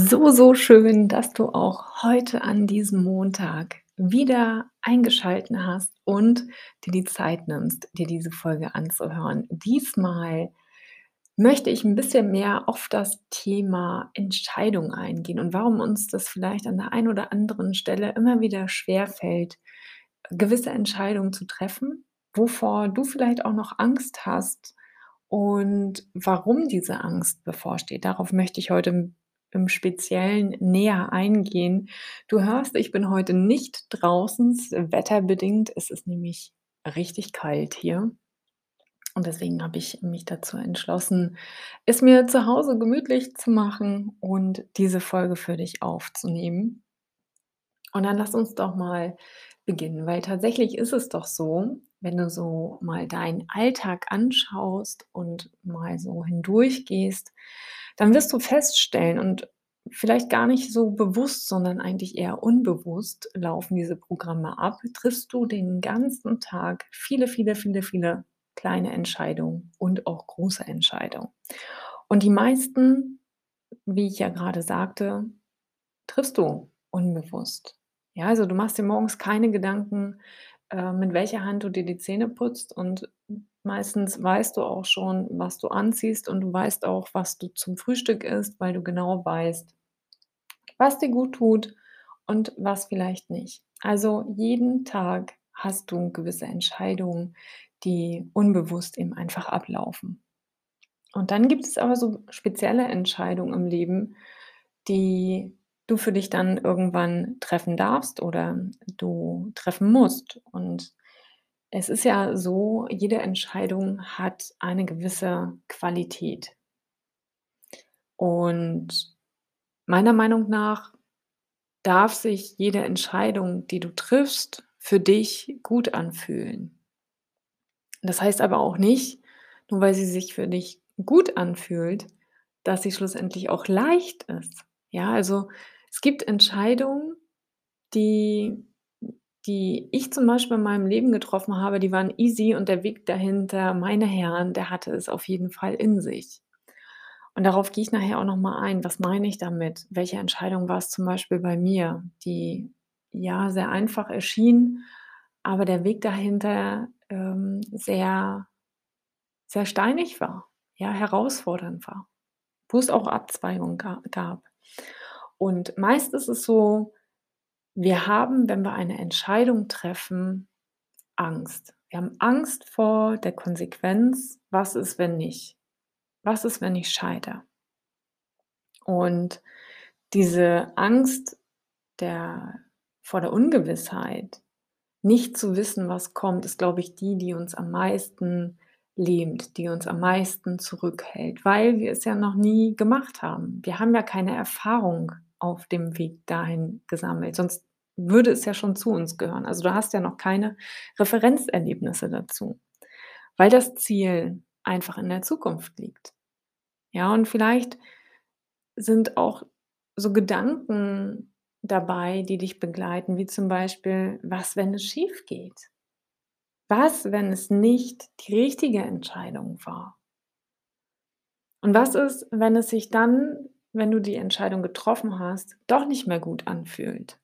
So, so schön, dass du auch heute an diesem Montag wieder eingeschalten hast und dir die Zeit nimmst, dir diese Folge anzuhören. Diesmal möchte ich ein bisschen mehr auf das Thema Entscheidung eingehen und warum uns das vielleicht an der einen oder anderen Stelle immer wieder schwerfällt, gewisse Entscheidungen zu treffen, wovor du vielleicht auch noch Angst hast und warum diese Angst bevorsteht. Darauf möchte ich heute im Speziellen näher eingehen. Du hörst, ich bin heute nicht draußen, wetterbedingt. Es ist nämlich richtig kalt hier. Und deswegen habe ich mich dazu entschlossen, es mir zu Hause gemütlich zu machen und diese Folge für dich aufzunehmen. Und dann lass uns doch mal beginnen, weil tatsächlich ist es doch so, wenn du so mal deinen Alltag anschaust und mal so hindurchgehst, dann wirst du feststellen und vielleicht gar nicht so bewusst, sondern eigentlich eher unbewusst laufen diese Programme ab, triffst du den ganzen Tag viele, viele, viele, viele kleine Entscheidungen und auch große Entscheidungen. Und die meisten, wie ich ja gerade sagte, triffst du unbewusst. Ja, also du machst dir morgens keine Gedanken, äh, mit welcher Hand du dir die Zähne putzt und Meistens weißt du auch schon, was du anziehst und du weißt auch, was du zum Frühstück isst, weil du genau weißt, was dir gut tut und was vielleicht nicht. Also jeden Tag hast du gewisse Entscheidungen, die unbewusst eben einfach ablaufen. Und dann gibt es aber so spezielle Entscheidungen im Leben, die du für dich dann irgendwann treffen darfst oder du treffen musst. Und es ist ja so, jede Entscheidung hat eine gewisse Qualität. Und meiner Meinung nach darf sich jede Entscheidung, die du triffst, für dich gut anfühlen. Das heißt aber auch nicht, nur weil sie sich für dich gut anfühlt, dass sie schlussendlich auch leicht ist. Ja, also es gibt Entscheidungen, die die ich zum Beispiel in meinem Leben getroffen habe, die waren easy und der Weg dahinter, meine Herren, der hatte es auf jeden Fall in sich. Und darauf gehe ich nachher auch nochmal ein. Was meine ich damit? Welche Entscheidung war es zum Beispiel bei mir, die ja sehr einfach erschien, aber der Weg dahinter ähm, sehr, sehr steinig war, ja, herausfordernd war, wo es auch Abzweigungen gab. Und meist ist es so, wir haben, wenn wir eine Entscheidung treffen, Angst. Wir haben Angst vor der Konsequenz. Was ist, wenn nicht? Was ist, wenn ich scheitere? Und diese Angst der, vor der Ungewissheit, nicht zu wissen, was kommt, ist, glaube ich, die, die uns am meisten lähmt, die uns am meisten zurückhält, weil wir es ja noch nie gemacht haben. Wir haben ja keine Erfahrung auf dem Weg dahin gesammelt. Sonst würde es ja schon zu uns gehören. Also du hast ja noch keine Referenzerlebnisse dazu, weil das Ziel einfach in der Zukunft liegt. Ja, und vielleicht sind auch so Gedanken dabei, die dich begleiten, wie zum Beispiel, was, wenn es schief geht? Was, wenn es nicht die richtige Entscheidung war? Und was ist, wenn es sich dann, wenn du die Entscheidung getroffen hast, doch nicht mehr gut anfühlt?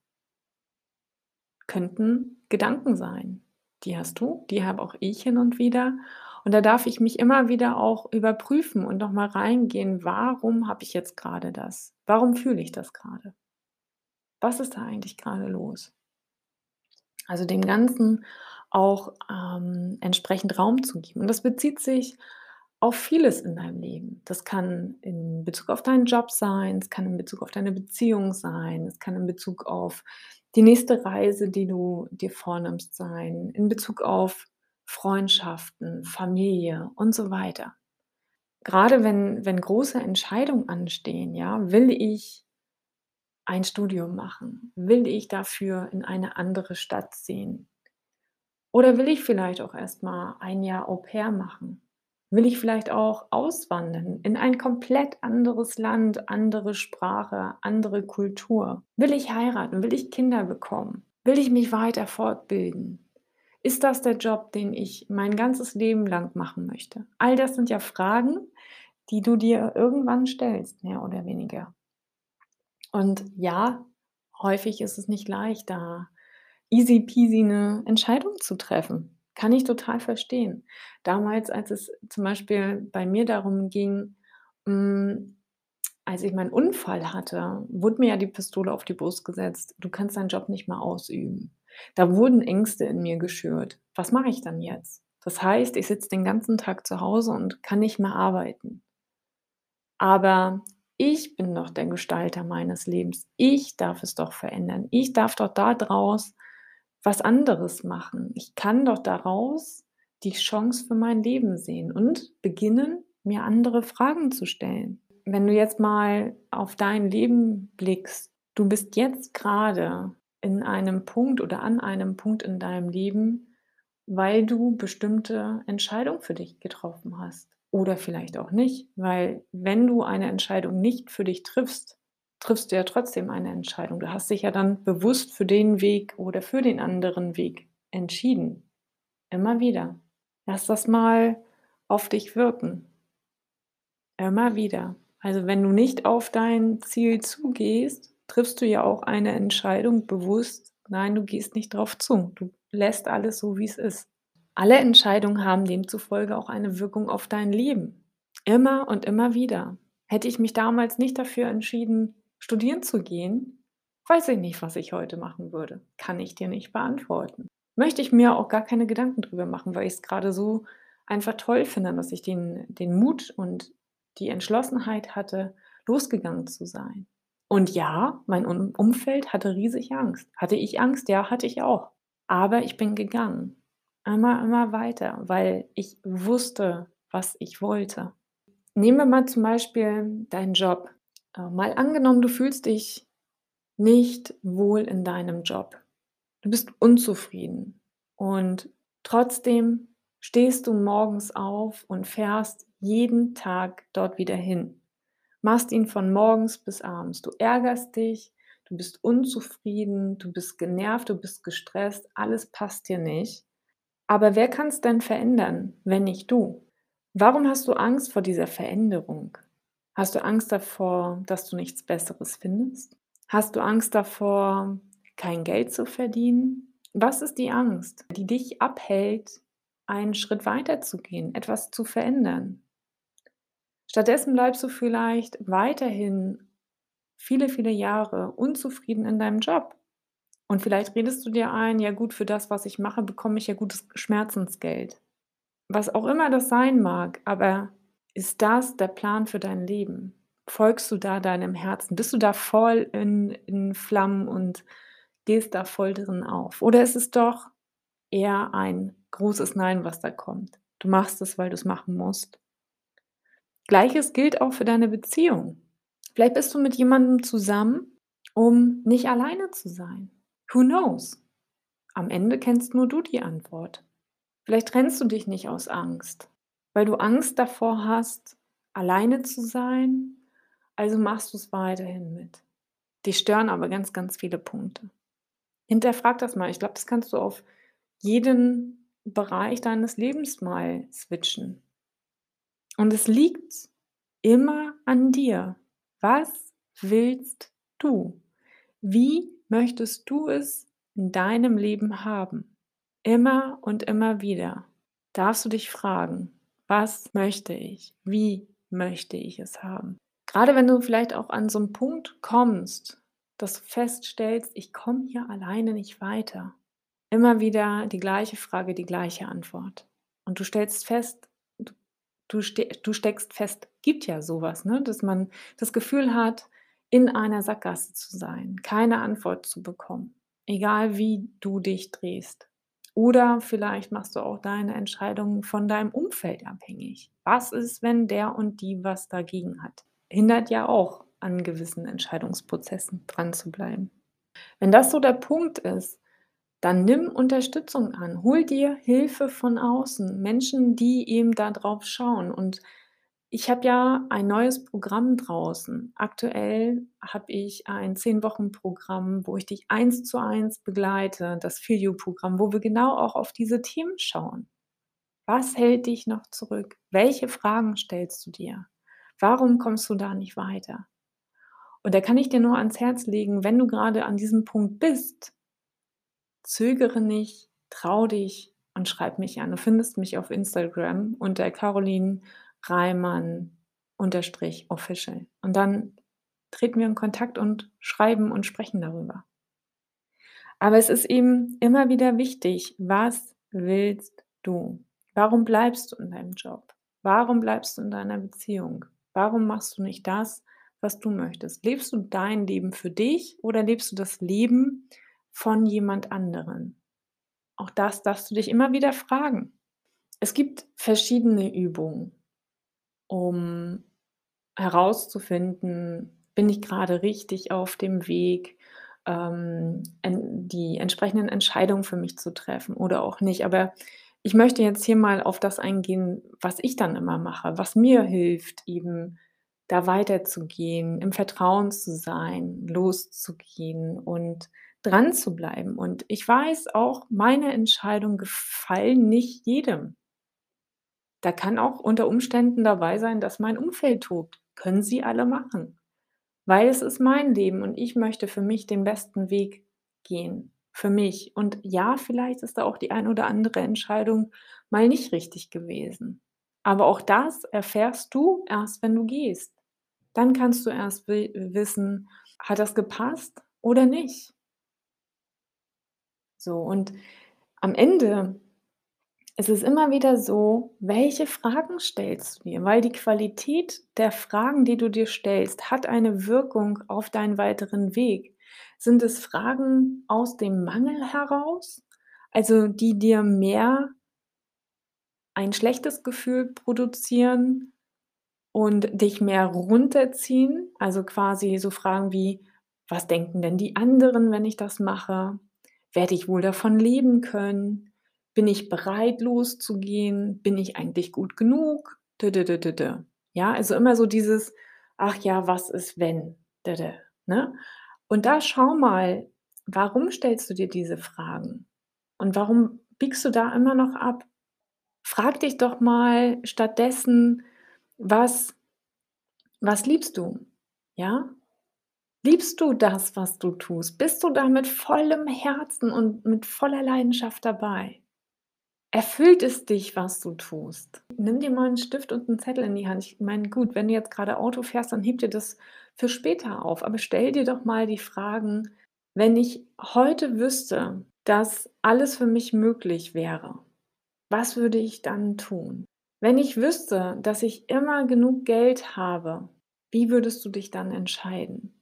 könnten Gedanken sein. Die hast du, die habe auch ich hin und wieder. Und da darf ich mich immer wieder auch überprüfen und nochmal reingehen, warum habe ich jetzt gerade das? Warum fühle ich das gerade? Was ist da eigentlich gerade los? Also dem Ganzen auch ähm, entsprechend Raum zu geben. Und das bezieht sich auf vieles in deinem Leben. Das kann in Bezug auf deinen Job sein, es kann in Bezug auf deine Beziehung sein, es kann in Bezug auf die nächste Reise, die du dir vornimmst, sein, in Bezug auf Freundschaften, Familie und so weiter. Grade wenn wenn große Entscheidungen anstehen, ja, will ich ein Studium machen? Will ich dafür in eine andere Stadt ziehen? Oder will ich vielleicht auch erst mal ein Jahr Au-pair machen? Will ich vielleicht auch auswandern in ein komplett anderes Land, andere Sprache, andere Kultur? Will ich heiraten? Will ich Kinder bekommen? Will ich mich weiter fortbilden? Ist das der Job, den ich mein ganzes Leben lang machen möchte? All das sind ja Fragen, die du dir irgendwann stellst, mehr oder weniger. Und ja, häufig ist es nicht leicht, da easy peasy 'ne Entscheidung zu treffen. Kann ich total verstehen. Damals, als es zum Beispiel bei mir darum ging, hm, als ich meinen Unfall hatte, wurde mir ja die Pistole auf die Brust gesetzt: „Du kannst deinen Job nicht mehr ausüben.“ Da wurden Ängste in mir geschürt. Was mache ich dann jetzt? Das heißt, ich sitze den ganzen Tag zu Hause und kann nicht mehr arbeiten. Aber ich bin doch der Gestalter meines Lebens. Ich darf es doch verändern. Ich darf doch da draus was anderes machen. Ich kann doch daraus die Chance für mein Leben sehen und beginnen, mir andere Fragen zu stellen. Wenn du jetzt mal auf dein Leben blickst, du bist jetzt grade in einem Punkt oder an einem Punkt in deinem Leben, weil du bestimmte Entscheidungen für dich getroffen hast. Oder vielleicht auch nicht, weil wenn du eine Entscheidung nicht für dich triffst, triffst du ja trotzdem eine Entscheidung. Du hast dich ja dann bewusst für den Weg oder für den anderen Weg entschieden. Immer wieder. Lass das mal auf dich wirken. Immer wieder. Also, wenn du nicht auf dein Ziel zugehst, triffst du ja auch eine Entscheidung bewusst. Nein, du gehst nicht drauf zu. Du lässt alles so, wie's ist. Alle Entscheidungen haben demzufolge auch eine Wirkung auf dein Leben. Immer und immer wieder. Hätte ich mich damals nicht dafür entschieden, studieren zu gehen, weiß ich nicht, was ich heute machen würde. Kann ich dir nicht beantworten. Möchte ich mir auch gar keine Gedanken drüber machen, weil ich's grade so einfach toll finde, dass ich den den Mut und die Entschlossenheit hatte, losgegangen zu sein. Und ja, mein Umfeld hatte riesig Angst. Hatte ich Angst? Ja, hatte ich auch. Aber ich bin gegangen. Immer, immer weiter, weil ich wusste, was ich wollte. Nehmen wir mal zum Beispiel deinen Job. Äh, mal angenommen, du fühlst dich nicht wohl in deinem Job. Du bist unzufrieden und trotzdem stehst du morgens auf und fährst jeden Tag dort wieder hin. Machst ihn von morgens bis abends. Du ärgerst dich, du bist unzufrieden, du bist genervt, du bist gestresst, alles passt dir nicht. Aber wer kann's denn verändern, wenn nicht du? Warum hast du Angst vor dieser Veränderung? Hast du Angst davor, dass du nichts Besseres findest? Hast du Angst davor, kein Geld zu verdienen? Was ist die Angst, die dich abhält, einen Schritt weiterzugehen, etwas zu verändern? Stattdessen bleibst du vielleicht weiterhin viele, viele Jahre unzufrieden in deinem Job. Und vielleicht redest du dir ein: „Ja gut, für das, was ich mache, bekomme ich ja gutes Schmerzensgeld.“ Was auch immer das sein mag, aber ist das der Plan für dein Leben? Folgst du da deinem Herzen? Bist du da voll in in Flammen und gehst da voll drin auf? Oder ist es doch eher ein großes Nein, was da kommt? Du machst es, weil du's machen musst. Gleiches gilt auch für deine Beziehung. Vielleicht bist du mit jemandem zusammen, um nicht alleine zu sein. Who knows? Am Ende kennst nur du die Antwort. Vielleicht trennst du dich nicht aus Angst, weil du Angst davor hast, alleine zu sein, also machst du's weiterhin mit. Dich stören aber ganz, ganz viele Punkte. Hinterfrag das mal. Ich glaube, das kannst du auf jeden Bereich deines Lebens mal switchen. Und es liegt immer an dir. Was willst du? Wie möchtest du es in deinem Leben haben? Immer und immer wieder darfst du dich fragen: „Was möchte ich? Wie möchte ich es haben?“ Grade wenn du vielleicht auch an so 'n Punkt kommst, dass du feststellst: „Ich komme hier alleine nicht weiter.“ Immer wieder die gleiche Frage, die gleiche Antwort. Und du stellst fest, du ste du steckst fest. Gibt ja so was, ne, dass man das Gefühl hat, in einer Sackgasse zu sein, keine Antwort zu bekommen, egal wie du dich drehst. Oder vielleicht machst du auch deine Entscheidungen von deinem Umfeld abhängig. Was ist, wenn der und die was dagegen hat? Hindert ja auch an gewissen Entscheidungsprozessen dran zu bleiben. Wenn das so der Punkt ist, dann nimm Unterstützung an. Hol dir Hilfe von außen, Menschen, die eben da drauf schauen. Und ich habe ja ein neues Programm draußen. Aktuell habe ich ein 10-Wochen-Programm, wo ich dich eins zu eins begleite, das Feel You-Programm, wo wir genau auch auf diese Themen schauen. Was hält dich noch zurück? Welche Fragen stellst du dir? Warum kommst du da nicht weiter? Und da kann ich dir nur ans Herz legen, wenn du gerade an diesem Punkt bist, zögere nicht, trau dich und schreib mich an. Du findest mich auf Instagram unter Caroline Reimann unterstrich official. Und dann treten wir in Kontakt und schreiben und sprechen darüber. Aber es ist eben immer wieder wichtig, was willst du? Warum bleibst du in deinem Job? Warum bleibst du in deiner Beziehung? Warum machst du nicht das, was du möchtest? Lebst du dein Leben für dich oder lebst du das Leben von jemand anderen? Auch das darfst du dich immer wieder fragen. Es gibt verschiedene Übungen, um herauszufinden, bin ich gerade richtig auf dem Weg, ähm, die entsprechenden Entscheidungen für mich zu treffen oder auch nicht. Aber ich möchte jetzt hier mal auf das eingehen, was ich dann immer mache, was mir hilft, eben da weiterzugehen, im Vertrauen zu sein, loszugehen und dran zu bleiben. Und ich weiß auch, meine Entscheidungen gefallen nicht jedem. Da kann auch unter Umständen dabei sein, dass mein Umfeld tobt. Können sie alle machen. Weil es ist mein Leben und ich möchte für mich den besten Weg gehen. Für mich. Und ja, vielleicht ist da auch die ein oder andere Entscheidung mal nicht richtig gewesen. Aber auch das erfährst du erst, wenn du gehst. Dann kannst du erst wissen, hat das gepasst oder nicht. So, und am Ende es ist immer wieder so, welche Fragen stellst du dir? Weil die Qualität der Fragen, die du dir stellst, hat eine Wirkung auf deinen weiteren Weg. Sind es Fragen aus dem Mangel heraus, also die dir mehr ein schlechtes Gefühl produzieren und dich mehr runterziehen? Also quasi so Fragen wie, was denken denn die anderen, wenn ich das mache? Werde ich wohl davon leben können? Bin ich bereit loszugehen? Bin ich eigentlich gut genug? Ja, also immer so dieses, ach ja, was ist wenn? Ne? Und da schau mal, warum stellst du dir diese Fragen? Und warum biegst du da immer noch ab? Frag dich doch mal stattdessen, was, was liebst du? Ja? Liebst du das, was du tust? Bist du da mit vollem Herzen und mit voller Leidenschaft dabei? Erfüllt es dich, was du tust? Nimm dir mal einen Stift und einen Zettel in die Hand. Ich meine, gut, wenn du jetzt gerade Auto fährst, dann heb dir das für später auf. Aber stell dir doch mal die Fragen, wenn ich heute wüsste, dass alles für mich möglich wäre, was würde ich dann tun? Wenn ich wüsste, dass ich immer genug Geld habe, wie würdest du dich dann entscheiden?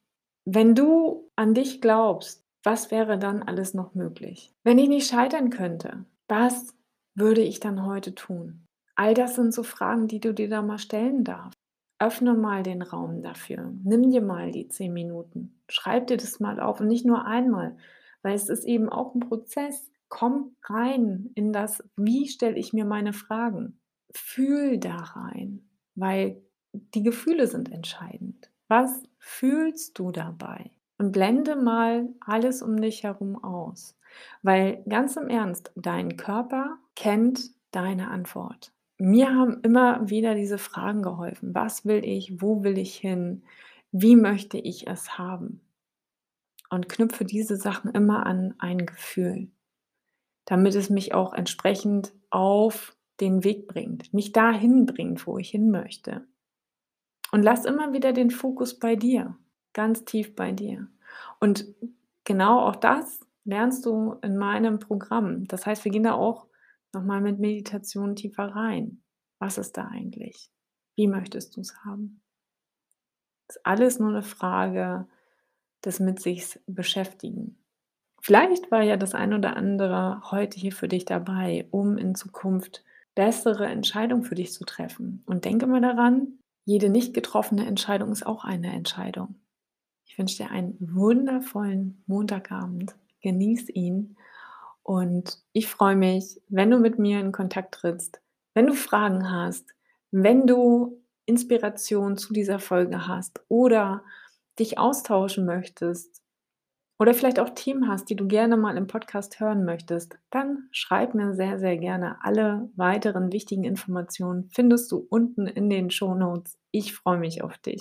Wenn du an dich glaubst, was wäre dann alles noch möglich? Wenn ich nicht scheitern könnte, was würde ich dann heute tun? All das sind so Fragen, die du dir da mal stellen darfst. Öffne mal den Raum dafür. Nimm dir mal die zehn Minuten. Schreib dir das mal auf und nicht nur einmal, weil es ist eben auch ein Prozess. Komm rein in das, wie stelle ich mir meine Fragen? Fühl da rein, weil die Gefühle sind entscheidend. Was fühlst du dabei? Und blende mal alles um dich herum aus. Weil ganz im Ernst, dein Körper kennt deine Antwort. Mir haben immer wieder diese Fragen geholfen. Was will ich? Wo will ich hin? Wie möchte ich es haben? Und knüpfe diese Sachen immer an ein Gefühl, damit es mich auch entsprechend auf den Weg bringt, mich dahin bringt, wo ich hin möchte. Und lass immer wieder den Fokus bei dir, ganz tief bei dir. Und genau auch das lernst du in meinem Programm. Das heißt, wir gehen da auch nochmal mit Meditation tiefer rein. Was ist da eigentlich? Wie möchtest du es haben? Das ist alles nur eine Frage des mit sich beschäftigen. Vielleicht war ja das ein oder andere heute hier für dich dabei, um in Zukunft bessere Entscheidungen für dich zu treffen. Und denke mal daran, jede nicht getroffene Entscheidung ist auch eine Entscheidung. Ich wünsche dir einen wundervollen Montagabend. Genieß ihn. Und ich freue mich, wenn du mit mir in Kontakt trittst, wenn du Fragen hast, wenn du Inspiration zu dieser Folge hast oder dich austauschen möchtest oder vielleicht auch Themen hast, die du gerne mal im Podcast hören möchtest, dann schreib mir sehr, sehr gerne. Alle weiteren wichtigen Informationen findest du unten in den Show Notes. Ich freue mich auf dich.